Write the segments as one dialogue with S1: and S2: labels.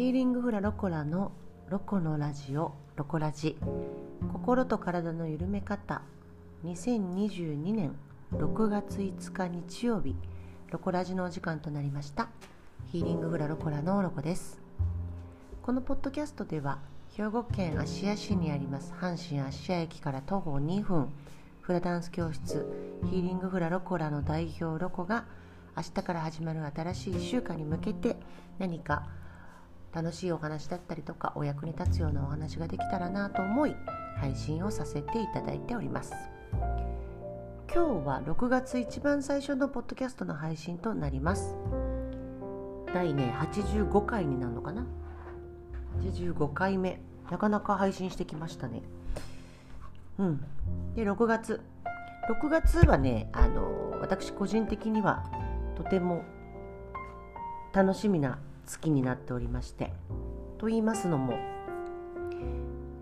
S1: ヒーリングフラロコラのロコのラジオロコラジ。心と体の緩め方。2022年6月5日日曜日。ロコラジのお時間となりました。ヒーリングフラロコラのロコです。このポッドキャストでは兵庫県芦屋市にあります阪神芦屋駅から徒歩2分。フラダンス教室ヒーリングフラロコラの代表ロコが明日から始まる新しい1週間に向けて何か楽しいお話だったりとかお役に立つようなお話ができたらなと思い配信をさせていただいております。今日は6月一番最初のポッドキャストの配信となります。第ね85回になるのかな？85回目。なかなか配信してきましたね。うん。で6月。6月はねあの私個人的にはとても楽しみな月になっておりましてと言いますのも、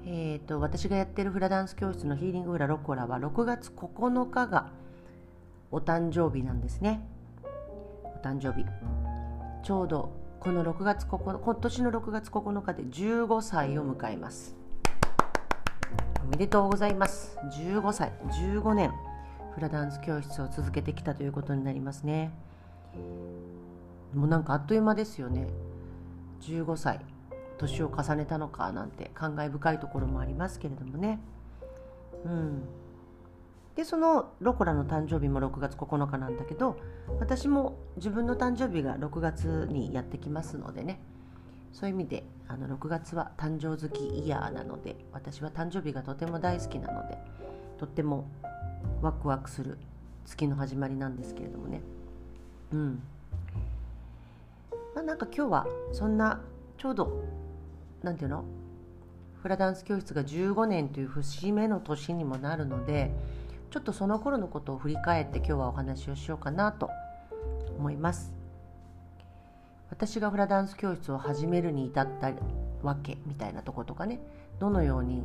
S1: えーと、私がやってるフラダンス教室のヒーリングフラロコラは6月9日がお誕生日なんですね。お誕生日。ちょうどこの6月9今年の6月9日で15歳を迎えます。おめでとうございます。15歳。15年フラダンス教室を続けてきたということになりますね。もうなんかあっという間ですよね。15歳。年を重ねたのかなんて感慨深いところもありますけれどもね。うん。でそのロコラの誕生日も6月9日なんだけど私も自分の誕生日が6月にやってきますのでね。そういう意味であの6月は誕生月イヤーなので私は誕生日がとても大好きなのでとってもワクワクする月の始まりなんですけれどもね。うん。まあ、なんか今日はそんなちょうど何て言うの？フラダンス教室が15年という節目の年にもなるのでちょっとその頃のことを振り返って今日はお話をしようかなと思います。私がフラダンス教室を始めるに至ったわけみたいなとことかね。どのように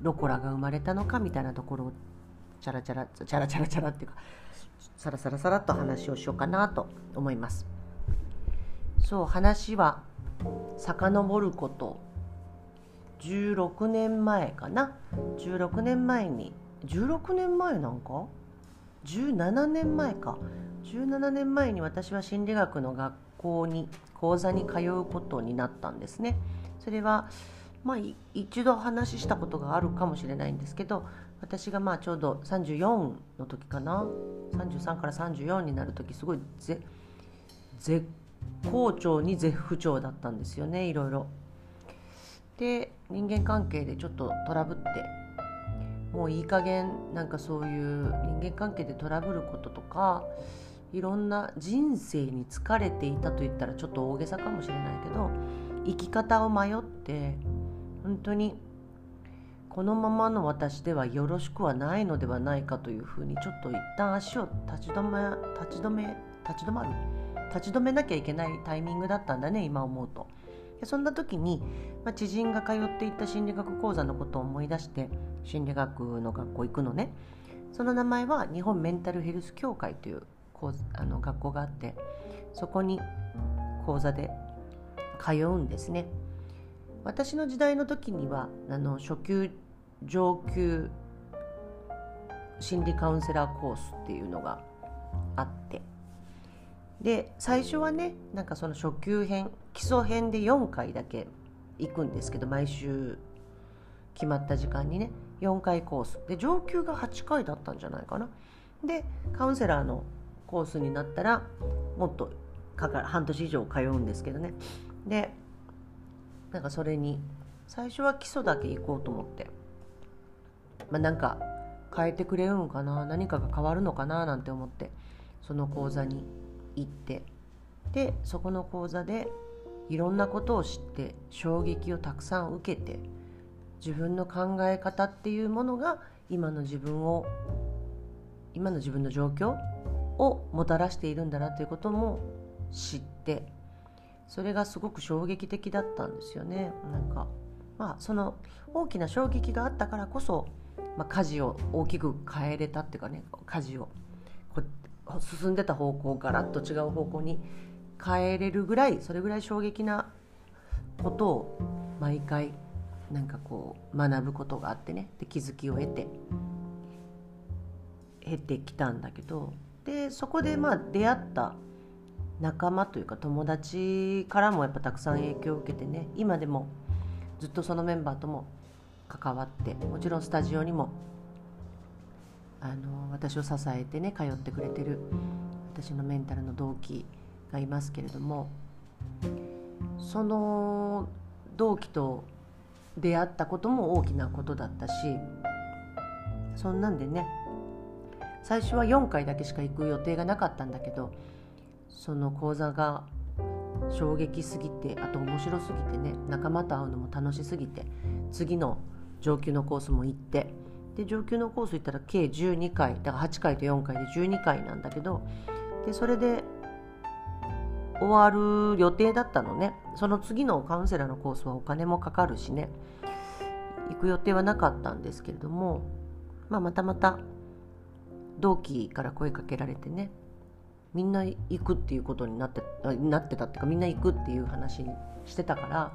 S1: ロコラが生まれたのかみたいなところをチャラチャラチャラチャラチャラっていうかサラサラサラっと話をしようかなと思います。そう話は遡ること。16年前かな。16年前に。16年前なんか？17年前か。17年前に私は心理学の学校に講座に通うことになったんですね。それはまあ一度話したことがあるかもしれないんですけど私がまあちょうど34の時かな。33から34になる時すごい絶好調に絶不調だったんですよねいろいろ。で人間関係でちょっとトラブってもういい加減なんかそういう人間関係でトラブることとかいろんな人生に疲れていたと言ったらちょっと大げさかもしれないけど生き方を迷って本当にこのままの私ではよろしくはないのではないかというふうにちょっと一旦足を立ち止め立ち止め立ち止まる立ち止めなきゃいけないタイミングだったんだね今思うと。でそんな時に、まあ、知人が通っていた心理学講座のことを思い出して心理学の学校行くのねその名前は日本メンタルヘルス協会というあの学校があってそこに講座で通うんですね私の時代の時にはあの初級上級心理カウンセラーコースっていうのがあってで最初はねなんかその初級編基礎編で4回だけ行くんですけど毎週決まった時間にね4回コース。で上級が8回だったんじゃないかな。でカウンセラーのコースになったらもっとかか半年以上通うんですけどね。でなんかそれに最初は基礎だけ行こうと思って。まあなんか変えてくれるのかな何かが変わるのかななんて思ってその講座に行ってでそこの講座でいろんなことを知って衝撃をたくさん受けて自分の考え方っていうものが今の自分を今の自分の状況をもたらしているんだなということも知ってそれがすごく衝撃的だったんですよね。なんかまあその大きな衝撃があったからこそ、まあ、舵を大きく変えれたっていうかね舵を進んでた方向ガラッと違う方向に変えれるぐらいそれぐらい衝撃なことを毎回なんかこう学ぶことがあってね。で気づきを得て減ってきたんだけど。でそこでまあ出会った仲間というか友達からもやっぱたくさん影響を受けてね。今でもずっとそのメンバーとも関わってもちろんスタジオにもあの私を支えてね通ってくれてる私のメンタルの同期がいますけれどもその同期と出会ったことも大きなことだったしそんなんでね最初は4回だけしか行く予定がなかったんだけどその講座が衝撃すぎてあと面白すぎてね仲間と会うのも楽しすぎて次の上級のコースも行ってで上級のコース行ったら計12回だから8回と4回で12回なんだけどでそれで終わる予定だったのね。その次のカウンセラーのコースはお金もかかるしね。行く予定はなかったんですけれども、まあ、またまた同期から声かけられてね。みんな行くっていうことになってなってたっていうかみんな行くっていう話してたから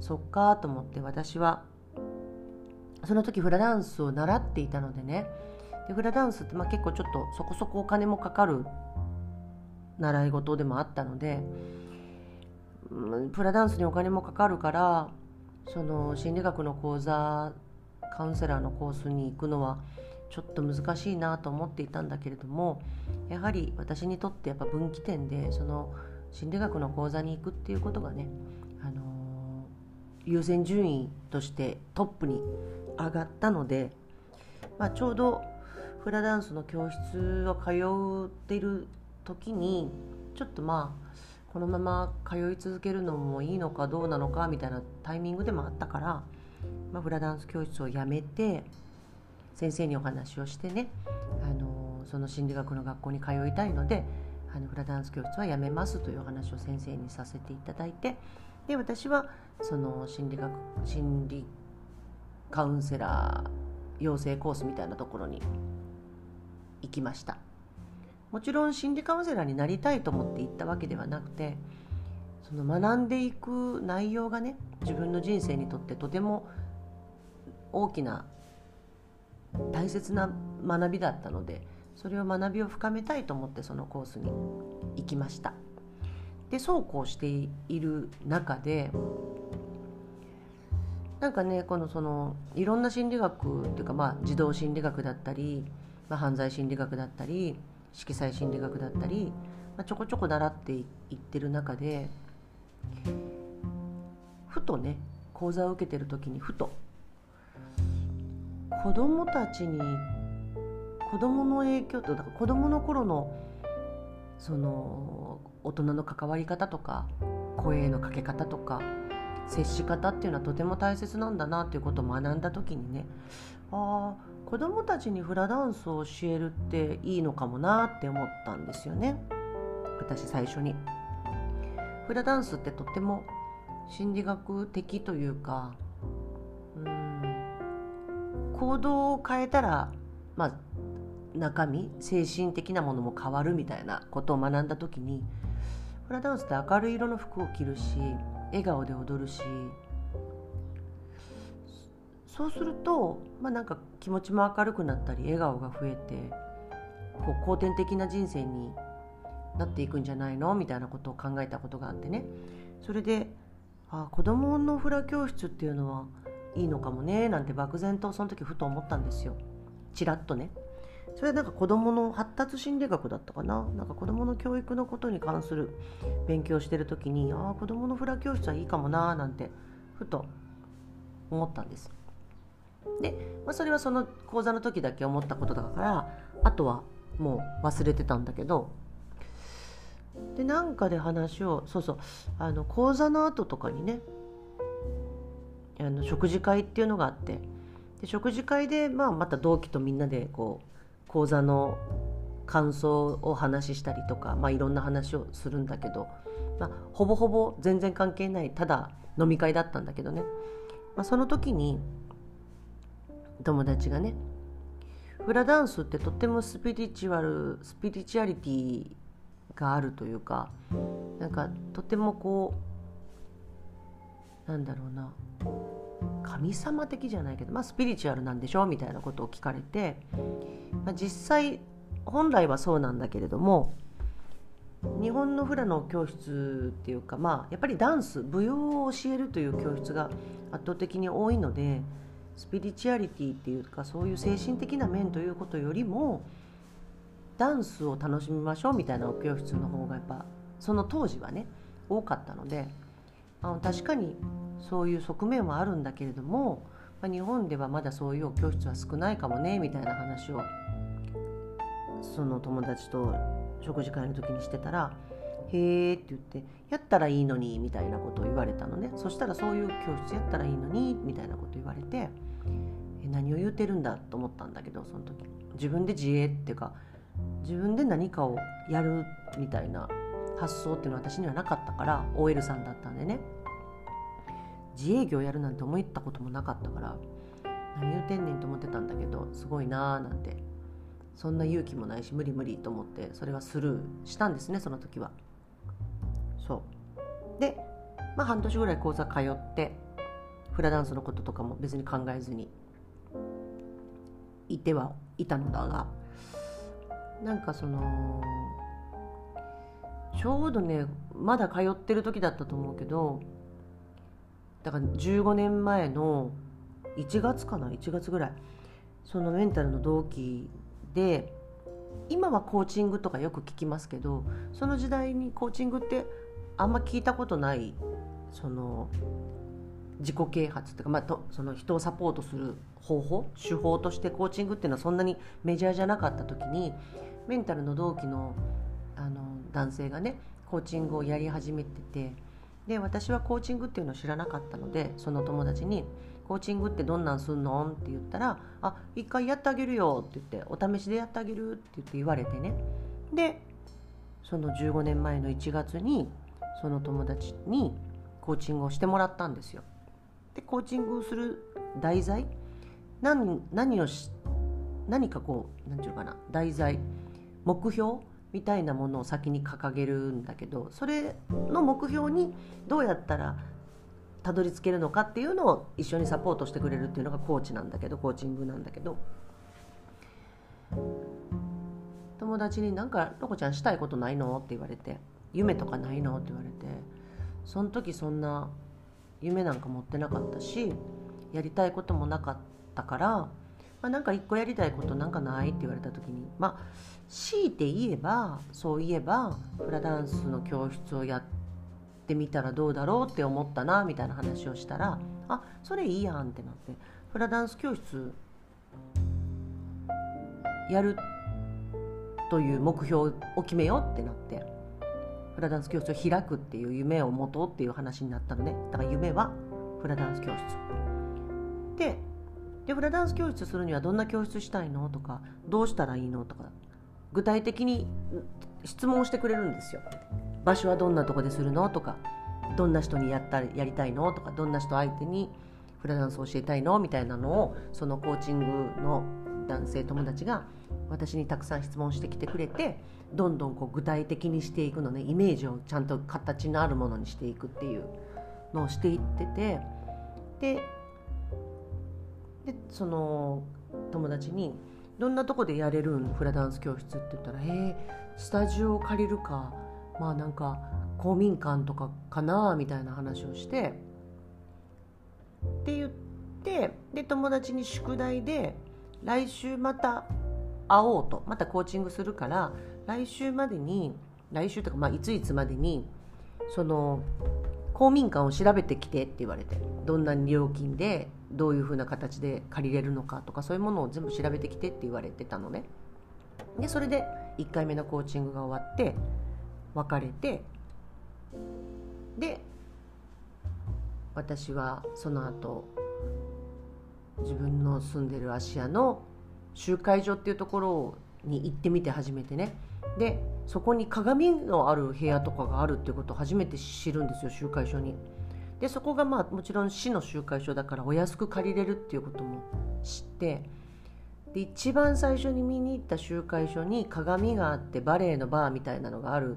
S1: そっかと思って私はその時フラダンスを習っていたのでね。でフラダンスってまあ結構ちょっとそこそこお金もかかる習い事でもあったのでうんフラダンスにお金もかかるからその心理学の講座カウンセラーのコースに行くのはちょっと難しいなと思っていたんだけれどもやはり私にとってやっぱ分岐点でその心理学の講座に行くっていうことがね、あのー、優先順位としてトップに上がったので、まあ、ちょうどフラダンスの教室を通っている時にちょっとまあこのまま通い続けるのもいいのかどうなのかみたいなタイミングでもあったから、まあ、フラダンス教室を辞めて先生にお話をしてねあのその心理学の学校に通いたいのであのフラダンス教室はやめますというお話を先生にさせていただいてで私はその心理学心理カウンセラー養成コースみたいなところに行きました。もちろん心理カウンセラーになりたいと思って行ったわけではなくてその学んでいく内容がね自分の人生にとってとても大きな大切な学びだったのでそれを学びを深めたいと思ってそのコースに行きました。でそうこうしている中でなんかねこのそのいろんな心理学っていうかまあ児童心理学だったり、まあ、犯罪心理学だったり色彩心理学だったり、まあ、ちょこちょこ習っていってる中でふとね講座を受けてる時にふと子供たちに子供の影響とだから子供の頃のその大人の関わり方とか声のかけ方とか接し方っていうのはとても大切なんだなっていうことを学んだ時にねああ子供たちにフラダンスを教えるっていいのかもなって思ったんですよね私最初に。フラダンスってとても心理学的というかうん行動を変えたら、まあ、中身精神的なものも変わるみたいなことを学んだ時にフラダンスって明るい色の服を着るし笑顔で踊るしそうすると、まあ、なんか気持ちも明るくなったり笑顔が増えてこう後天的な人生になっていくんじゃないの？みたいなことを考えたことがあってね。それであ子どものフラ教室っていうのはいいのかもねなんて漠然とその時ふと思ったんですよ。ちらっとね。それはなんか子どもの発達心理学だったかな？なんか子どもの教育のことに関する勉強してる時にああ子どものフラ教室はいいかもななんてふと思ったんです。で、まあ、それはその講座の時だけ思ったことだからあとはもう忘れてたんだけど。でなんかで話をそうそうあの講座の後とかにねあの食事会っていうのがあって。で食事会で、まあ、また同期とみんなでこう講座の感想を話したりとか、まあ、いろんな話をするんだけど、まあ、ほぼほぼ全然関係ないただ飲み会だったんだけどね、まあ、その時に友達がねフラダンスってとってもスピリチュアルスピリチュアリティがあるというかなんかとてもこうなんだろうな。神様的じゃないけど、まあ、スピリチュアルなんでしょみたいなことを聞かれて、まあ、実際本来はそうなんだけれども日本のフラの教室っていうか、まあ、やっぱりダンス舞踊を教えるという教室が圧倒的に多いのでスピリチュアリティっていうかそういう精神的な面ということよりもダンスを楽しみましょうみたいな教室の方がやっぱその当時はね多かったのであの確かにそういう側面はあるんだけれども、まあ、日本ではまだそういう教室は少ないかもねみたいな話をその友達と食事会の時にしてたら「へえ」って言って「やったらいいのに」みたいなことを言われたのね。そしたらそういう教室やったらいいのにみたいなこと言われてえ何を言うてるんだと思ったんだけどその時。自分で自営っていうか自分で何かをやるみたいな発想っていうのは私にはなかったから OL さんだったんでね。自営業やるなんて思ったこともなかったから何言うてんねんと思ってたんだけどすごいなーなんてそんな勇気もないし無理無理と思ってそれはスルーしたんですねその時は。そう。でまあ半年ぐらい講座通ってフラダンスのこととかも別に考えずにいてはいたのだがなんかそのちょうどねまだ通ってる時だったと思うけどだから15年前の1月かな1月ぐらいそのメンタルの同期で今はコーチングとかよく聞きますけどその時代にコーチングってあんま聞いたことないその自己啓発というか、まあ、とその人をサポートする方法手法としてコーチングっていうのはそんなにメジャーじゃなかった時にメンタルの同期の男性がねコーチングをやり始めててで私はコーチングっていうのを知らなかったのでその友達にコーチングってどんなんすんの？って言ったら「あ一回やってあげるよ」って言って「お試しでやってあげる」って言って言われてね。でその15年前の1月にその友達にコーチングをしてもらったんですよ。でコーチングをする題材何何をし何かこう何て言うかな題材目標みたいなものを先に掲げるんだけどそれの目標にどうやったらたどり着けるのかっていうのを一緒にサポートしてくれるっていうのがコーチなんだけどコーチングなんだけど友達になんか「ロコちゃんしたいことないの?」って言われて「夢とかないの?」って言われてその時そんな夢なんか持ってなかったしやりたいこともなかったから「まあ、なんか一個やりたいことなんかない?」って言われた時にまあ強いて言えばそういえばフラダンスの教室をやってみたらどうだろうって思ったなみたいな話をしたらあそれいいやんってなってフラダンス教室やるという目標を決めようってなってフラダンス教室を開くっていう夢を持とうっていう話になったのね。だから夢はフラダンス教室。ででフラダンス教室するにはどんな教室したいの？とかどうしたらいいの？とか具体的に質問してくれるんですよ場所はどんなとこでするの？とかどんな人にやったやりたいの？とかどんな人相手にフラダンスを教えたいの？みたいなのをそのコーチングの男性友達が私にたくさん質問してきてくれてどんどんこう具体的にしていくのね。イメージをちゃんと形のあるものにしていくっていうのをしていってて。でその友達に「どんなとこでやれるん？フラダンス教室」って言ったら「へえスタジオを借りるか。まあなんか公民館とかかなみたいな話をして。って言ってで友達に宿題で来週また会おうと。またコーチングするから来週までに来週とかまあいついつまでにその公民館を調べてきてって言われて。どんな料金でどういうふうな形で借りれるのかとかそういうものを全部調べてきてって言われてたのね。でそれで1回目のコーチングが終わって別れて。で私はその後自分の住んでる芦屋の集会所っていうところに行ってみて初めてね。でそこに鏡のある部屋とかがあるっていうことを初めて知るんですよ集会所に。でそこがまあもちろん市の集会所だからお安く借りれるっていうことも知ってで一番最初に見に行った集会所に鏡があってバレエのバーみたいなのがある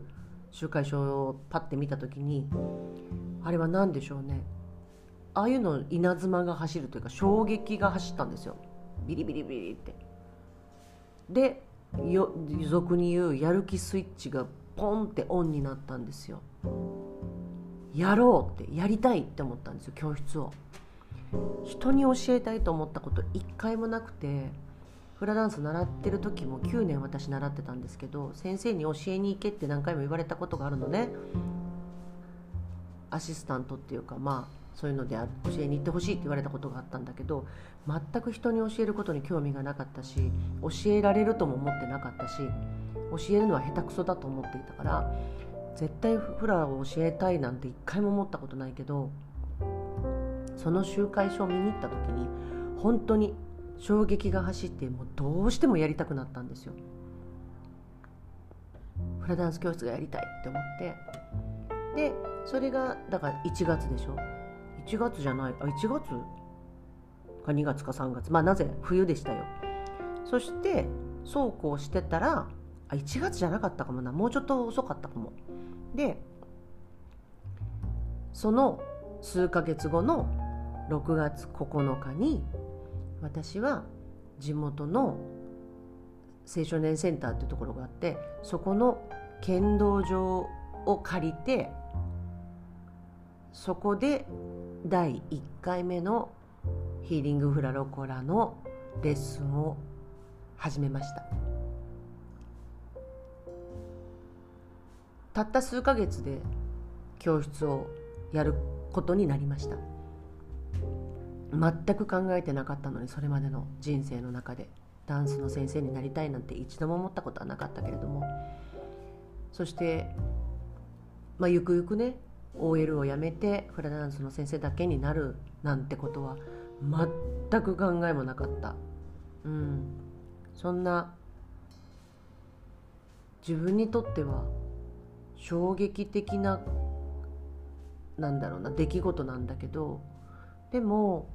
S1: 集会所をパッて見た時にあれは何でしょうね。ああいうの稲妻が走るというか衝撃が走ったんですよ。ビリビリビリって。でよ俗に言うやる気スイッチがポンってオンになったんですよ。やろうってやりたいって思ったんですよ教室を。人に教えたいと思ったこと一回もなくてフラダンス習ってる時も9年私習ってたんですけど先生に教えに行けって何回も言われたことがあるのね。アシスタントっていうかまあそういうので教えに行ってほしいって言われたことがあったんだけど全く人に教えることに興味がなかったし教えられるとも思ってなかったし教えるのは下手くそだと思っていたから絶対フラを教えたいなんて一回も思ったことないけどその集会所を見に行った時に本当に衝撃が走ってもうどうしてもやりたくなったんですよ。フラダンス教室がやりたいって思って。でそれがだから1月でしょ。1月じゃない。あ1月か2月か3月。まあなぜ？冬でしたよ。そしてそうこうしてたらあ1月じゃなかったかもな。もうちょっと遅かったかも。でその数ヶ月後の6月9日に私は地元の青少年センターっていうところがあってそこの剣道場を借りてそこで第1回目のヒーリングフラロコラのレッスンを始めました。たった数ヶ月で教室をやることになりました。全く考えてなかったのにそれまでの人生の中でダンスの先生になりたいなんて一度も思ったことはなかったけれどもそして、まあ、ゆくゆくね OL を辞めてフラダンスの先生だけになるなんてことは全く考えもなかった、うん、そんな自分にとっては衝撃的ななんだろうな出来事なんだけどでも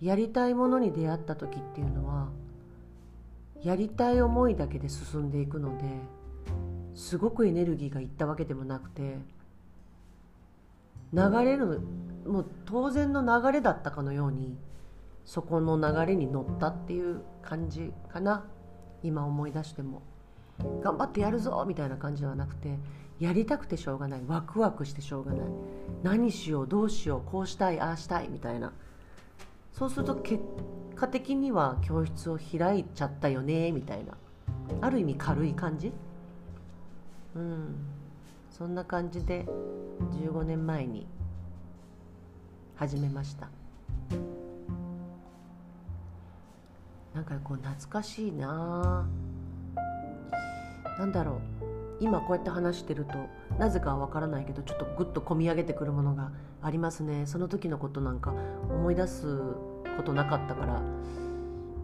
S1: やりたいものに出会った時っていうのはやりたい思いだけで進んでいくのですごくエネルギーがいったわけでもなくて流れるもう当然の流れだったかのようにそこの流れに乗ったっていう感じかな。今思い出しても。頑張ってやるぞみたいな感じではなくてやりたくてしょうがない。ワクワクしてしょうがない。何しようどうしようこうしたいああしたいみたいな。そうすると結果的には教室を開いちゃったよねみたいな。ある意味軽い感じ？うん。そんな感じで15年前に始めました。なんかこう懐かしいな。なんだろう。今こうやって話してるとなぜかは分からないけどちょっとグッと込み上げてくるものがありますね。その時のことなんか思い出すことなかったから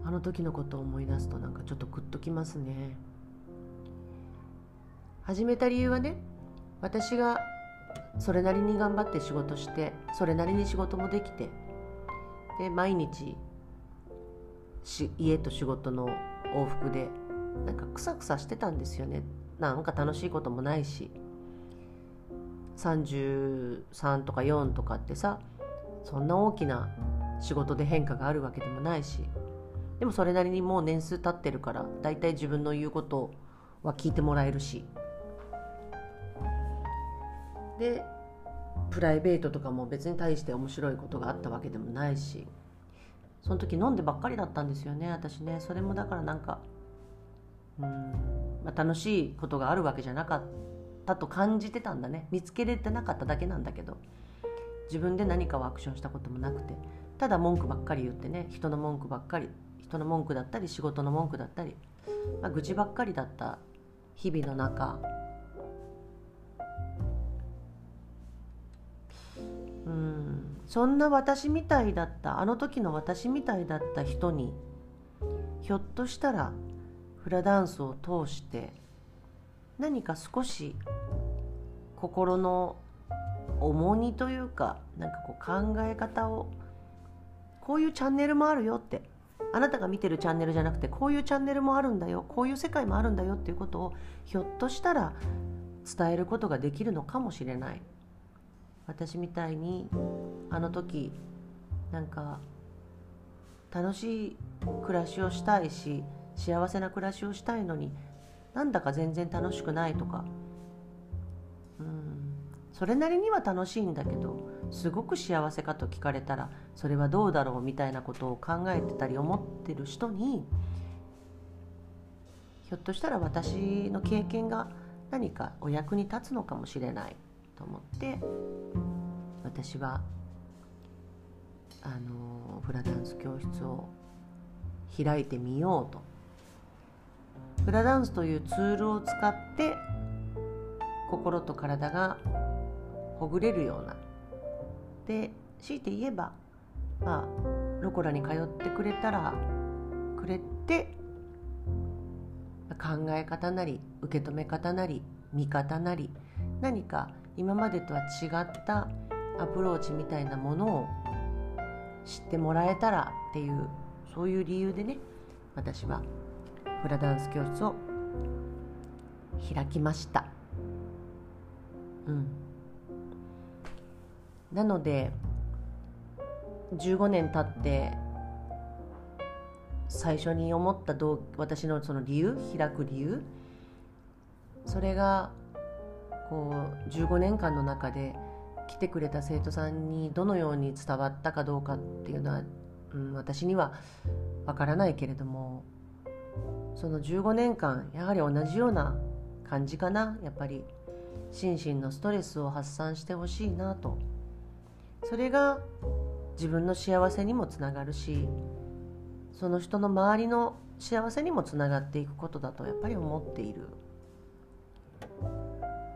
S1: あの時のことを思い出すとなんかちょっとグッときますね。始めた理由はね私がそれなりに頑張って仕事してそれなりに仕事もできてで毎日し家と仕事の往復でなんかクサクサしてたんですよね。なんか楽しいこともないし33とか4とかってさそんな大きな仕事で変化があるわけでもないしでもそれなりにもう年数経ってるから大体自分の言うことは聞いてもらえるしでプライベートとかも別に対して面白いことがあったわけでもないしその時飲んでばっかりだったんですよね私ね。それもだからなんかうん、まあ、楽しいことがあるわけじゃなかったと感じてたんだね。見つけれてなかっただけなんだけど。自分で何かをアクションしたこともなくて。ただ文句ばっかり言ってね。人の文句ばっかり。人の文句だったり仕事の文句だったり、まあ、愚痴ばっかりだった日々の中。うん。そんな私みたいだった。あの時の私みたいだった人にひょっとしたらフラダンスを通して何か少し心の重荷というかなんかこう考え方をこういうチャンネルもあるよってあなたが見てるチャンネルじゃなくてこういうチャンネルもあるんだよこういう世界もあるんだよっていうことをひょっとしたら伝えることができるのかもしれない。私みたいにあの時なんか楽しい暮らしをしたいし幸せな暮らしをしたいのになんだか全然楽しくないとか。うん。それなりには楽しいんだけどすごく幸せかと聞かれたらそれはどうだろうみたいなことを考えてたり思ってる人にひょっとしたら私の経験が何かお役に立つのかもしれない。と思って私はあのフラダンス教室を開いてみようと。フラダンスというツールを使って心と体がほぐれるような。で強いて言えばまあロコラに通ってくれたらくれて考え方なり受け止め方なり見方なり何か今までとは違ったアプローチみたいなものを知ってもらえたらっていうそういう理由でね私はフラダンス教室を開きました。うん。なので15年経って最初に思ったどう私のその理由開く理由それがこう15年間の中で来てくれた生徒さんにどのように伝わったかどうかっていうのは、うん、私にはわからないけれどもその15年間やはり同じような感じかなやっぱり心身のストレスを発散してほしいなとそれが自分の幸せにもつながるしその人の周りの幸せにもつながっていくことだとやっぱり思っている。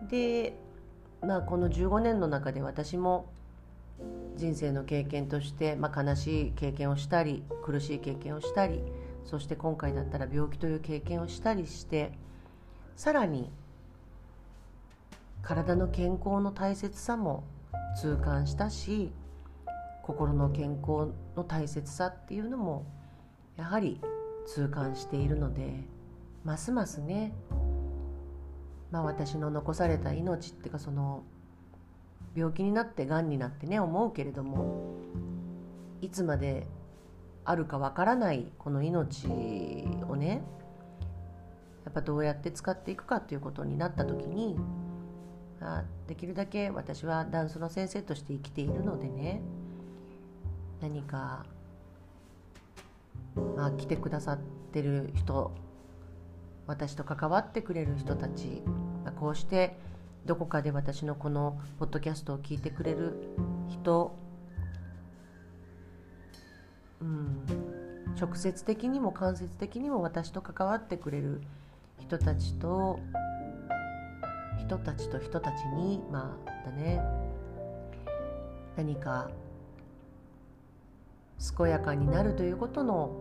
S1: で、まあ、この15年の中で私も人生の経験として、まあ、悲しい経験をしたり苦しい経験をしたりそして今回だったら病気という経験をしたりしてさらに体の健康の大切さも痛感したし心の健康の大切さっていうのもやはり痛感しているのでますますねまあ私の残された命っていうかその病気になってがんになってね思うけれどもいつまであるかわからないこの命をねやっぱどうやって使っていくかということになった時にあできるだけ私はダンスの先生として生きているのでね何かまあ来てくださってる人私と関わってくれる人たちまこうしてどこかで私のこのポッドキャストを聞いてくれる人うん、直接的にも間接的にも私と関わってくれる人たちと人たちと人たちにまあだね。何か健やかになるということの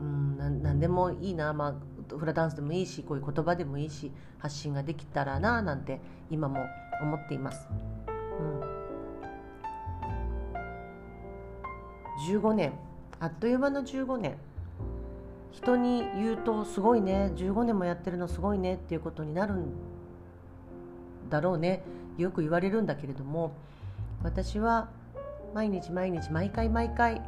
S1: うんな何でもいいな、まあ、フラダンスでもいいしこういう言葉でもいいし発信ができたらななんて今も思っています。うん。15年。あっという間の15年。人に言うとすごいね。15年もやってるのすごいね。っていうことになるんだろうね。よく言われるんだけれども。私は毎日毎日毎回毎回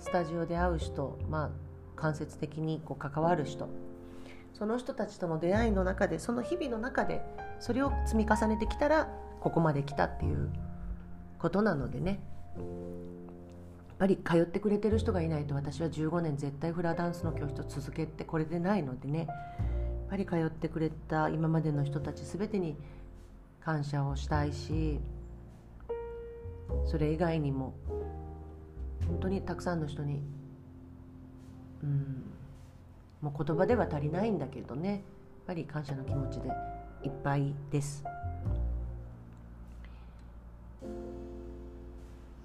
S1: スタジオで会う人まあ間接的にこう関わる人。その人たちとの出会いの中でその日々の中でそれを積み重ねてきたらここまで来たっていうことなのでね。ぱり通ってくれてる人がいないと私は15年絶対フラダンスの教室を続けてこれでないのでねやっぱり通ってくれた今までの人たち全てに感謝をしたいしそれ以外にも本当にたくさんの人にうんもう言葉では足りないんだけどねやっぱり感謝の気持ちでいっぱいです。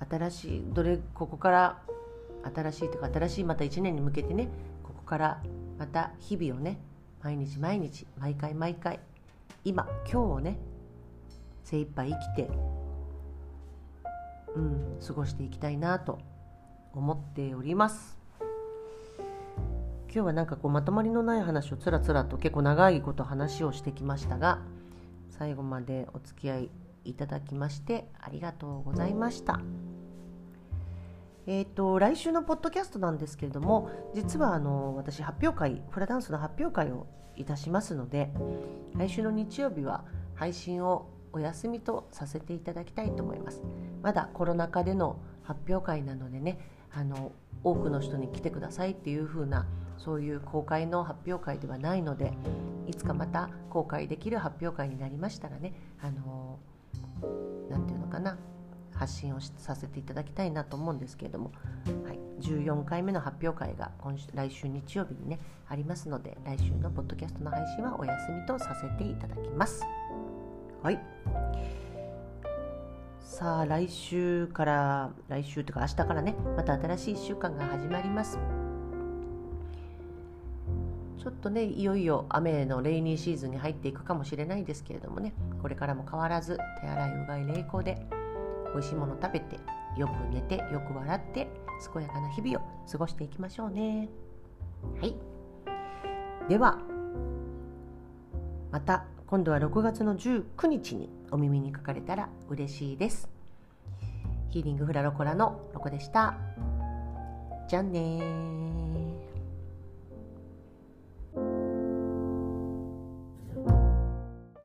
S1: 新しいどれここから新しいというか新しいまた1年に向けてねここからまた日々をね毎日毎日毎回毎回今今日をね精一杯生きてうん過ごしていきたいなと思っております。今日はなんかこうまとまりのない話をつらつらと結構長いこと話をしてきましたが最後までお付き合いいただきましてありがとうございました。えーと、来週のポッドキャストなんですけれども実はあの私発表会フラダンスの発表会をいたしますので来週の日曜日は配信をお休みとさせていただきたいと思います。まだコロナ禍での発表会なのでねあの多くの人に来てくださいっていう風なそういう公開の発表会ではないのでいつかまた公開できる発表会になりましたらねあの何て言うのかな発信をさせていただきたいなと思うんですけれども、はい、14回目の発表会が今週来週日曜日にねありますので来週のポッドキャストの配信はお休みとさせていただきます。はいさあ来週から来週というか明日からねまた新しい1週間が始まりますちょっとねいよいよ雨のレイニーシーズンに入っていくかもしれないですけれどもね。これからも変わらず手洗いうがい冷凍で美味しいもの食べてよく寝てよく笑って健やかな日々を過ごしていきましょうね。はい。ではまた今度は6月の19日にお耳にかかれたら嬉しいです。ヒーリングフラロコラのロコでした。じゃあね